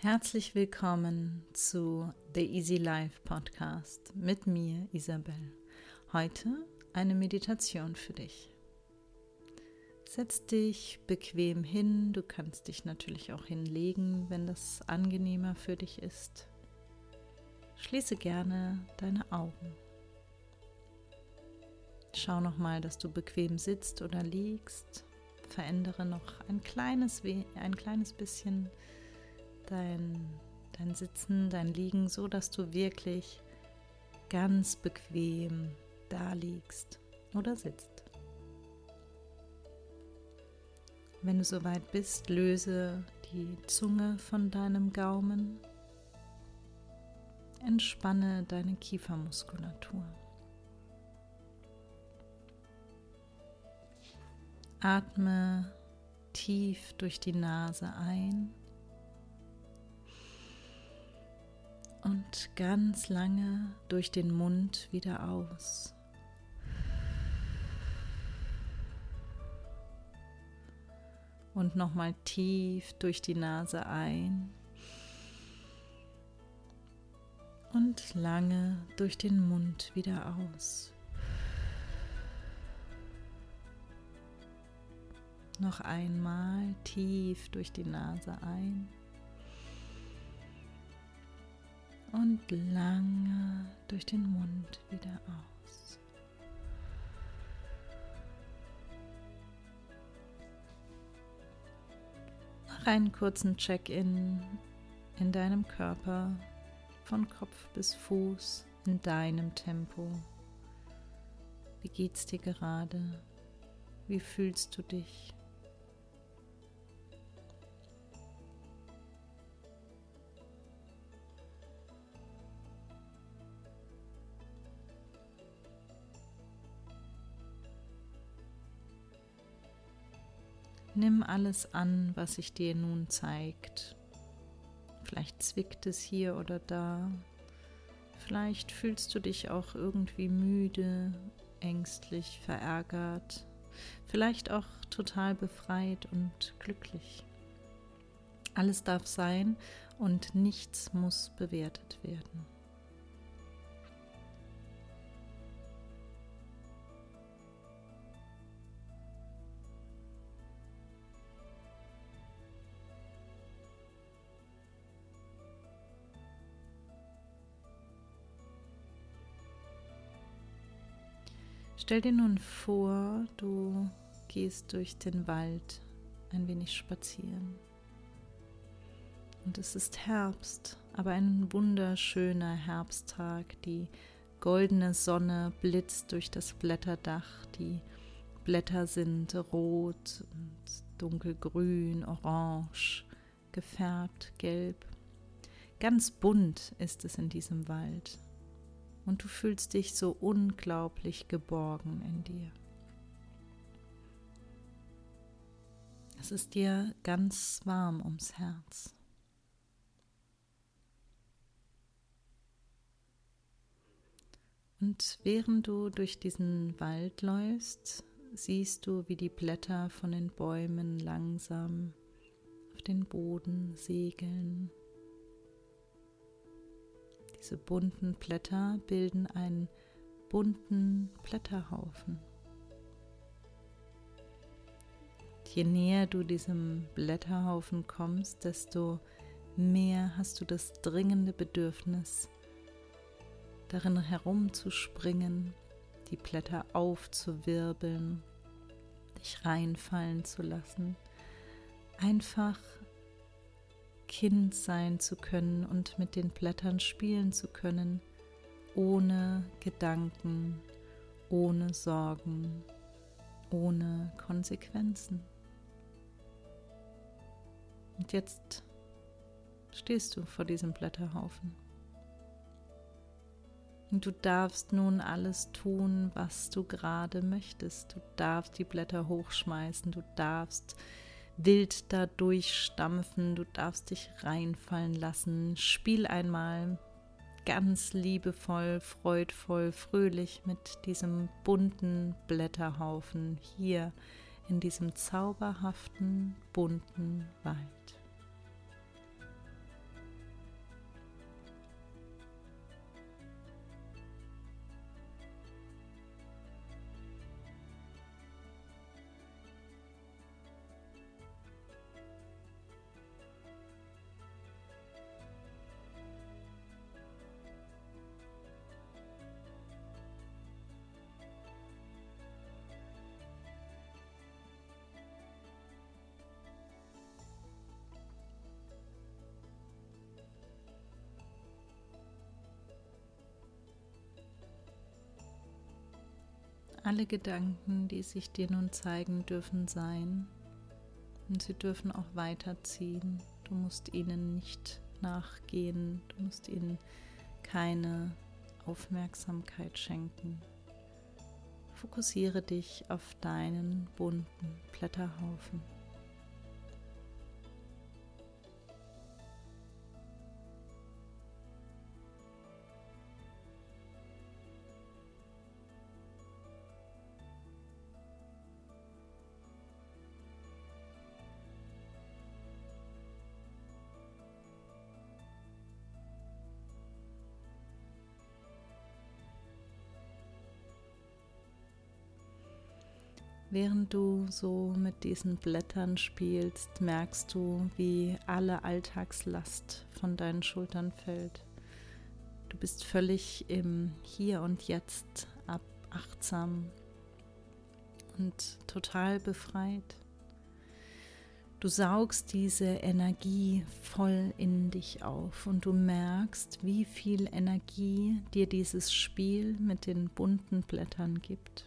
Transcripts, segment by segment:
Herzlich willkommen zu The Easy Life Podcast mit mir, Isabel. Heute eine Meditation für dich. Setz dich bequem hin, du kannst dich natürlich auch hinlegen, wenn das angenehmer für dich ist. Schließe gerne deine Augen. Schau nochmal, dass du bequem sitzt oder liegst. Verändere noch ein kleines, ein kleines bisschen dein, dein Sitzen, dein Liegen, so dass du wirklich ganz bequem da liegst oder sitzt. Wenn du soweit bist, löse die Zunge von deinem Gaumen. Entspanne deine Kiefermuskulatur. Atme tief durch die Nase ein und ganz lange durch den Mund wieder aus. Und nochmal tief durch die Nase ein und lange durch den Mund wieder aus. Noch einmal tief durch die Nase ein und lange durch den Mund wieder aus. Mach einen kurzen Check-in in deinem Körper von Kopf bis Fuß in deinem Tempo. Wie geht's dir gerade? Wie fühlst du dich? Nimm alles an, was sich dir nun zeigt. Vielleicht zwickt es hier oder da. Vielleicht fühlst du dich auch irgendwie müde, ängstlich, verärgert. Vielleicht auch total befreit und glücklich. Alles darf sein und nichts muss bewertet werden. Stell dir nun vor, du gehst durch den Wald ein wenig spazieren. Und es ist Herbst, aber ein wunderschöner Herbsttag. Die goldene Sonne blitzt durch das Blätterdach. Die Blätter sind rot und dunkelgrün, orange, gefärbt, gelb. Ganz bunt ist es in diesem Wald und du fühlst dich so unglaublich geborgen in dir. Es ist dir ganz warm ums Herz. Und während du durch diesen Wald läufst, siehst du, wie die Blätter von den Bäumen langsam auf den Boden segeln diese bunten Blätter bilden einen bunten Blätterhaufen. Je näher du diesem Blätterhaufen kommst, desto mehr hast du das dringende Bedürfnis, darin herumzuspringen, die Blätter aufzuwirbeln, dich reinfallen zu lassen, einfach Kind sein zu können und mit den Blättern spielen zu können, ohne Gedanken, ohne Sorgen, ohne Konsequenzen. Und jetzt stehst du vor diesem Blätterhaufen. Und du darfst nun alles tun, was du gerade möchtest. Du darfst die Blätter hochschmeißen, du darfst wild da durchstampfen, du darfst dich reinfallen lassen. Spiel einmal ganz liebevoll, freudvoll, fröhlich mit diesem bunten Blätterhaufen hier in diesem zauberhaften, bunten Wald. Alle Gedanken, die sich dir nun zeigen, dürfen sein und sie dürfen auch weiterziehen. Du musst ihnen nicht nachgehen, du musst ihnen keine Aufmerksamkeit schenken. Fokussiere dich auf deinen bunten Blätterhaufen. Während du so mit diesen Blättern spielst, merkst du, wie alle Alltagslast von deinen Schultern fällt. Du bist völlig im Hier und Jetzt ab achtsam und total befreit. Du saugst diese Energie voll in dich auf und du merkst, wie viel Energie dir dieses Spiel mit den bunten Blättern gibt.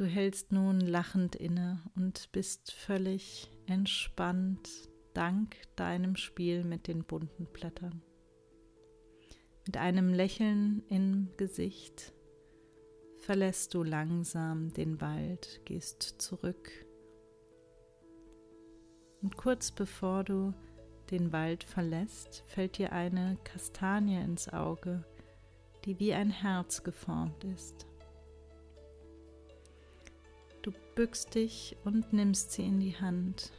Du hältst nun lachend inne und bist völlig entspannt dank deinem Spiel mit den bunten Blättern. Mit einem Lächeln im Gesicht verlässt du langsam den Wald, gehst zurück. Und kurz bevor du den Wald verlässt, fällt dir eine Kastanie ins Auge, die wie ein Herz geformt ist. Bückst dich und nimmst sie in die Hand.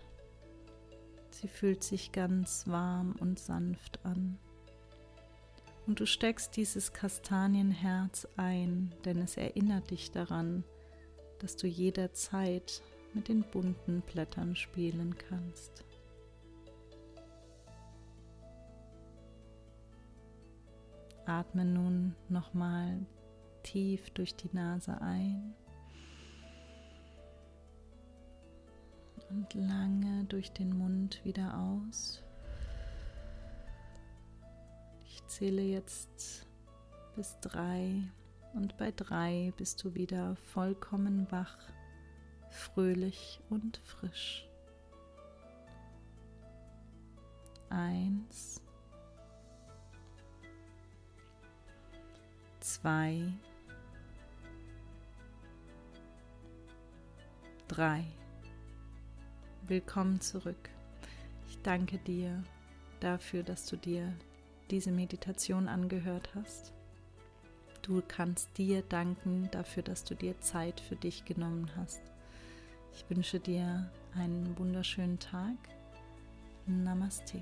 Sie fühlt sich ganz warm und sanft an. Und du steckst dieses Kastanienherz ein, denn es erinnert dich daran, dass du jederzeit mit den bunten Blättern spielen kannst. Atme nun nochmal tief durch die Nase ein und lange durch den Mund wieder aus. Ich zähle jetzt bis drei und bei drei bist du wieder vollkommen wach, fröhlich und frisch. Eins, zwei, drei. Willkommen zurück. Ich danke dir dafür, dass du dir diese Meditation angehört hast. Du kannst dir danken dafür, dass du dir Zeit für dich genommen hast. Ich wünsche dir einen wunderschönen Tag. Namaste.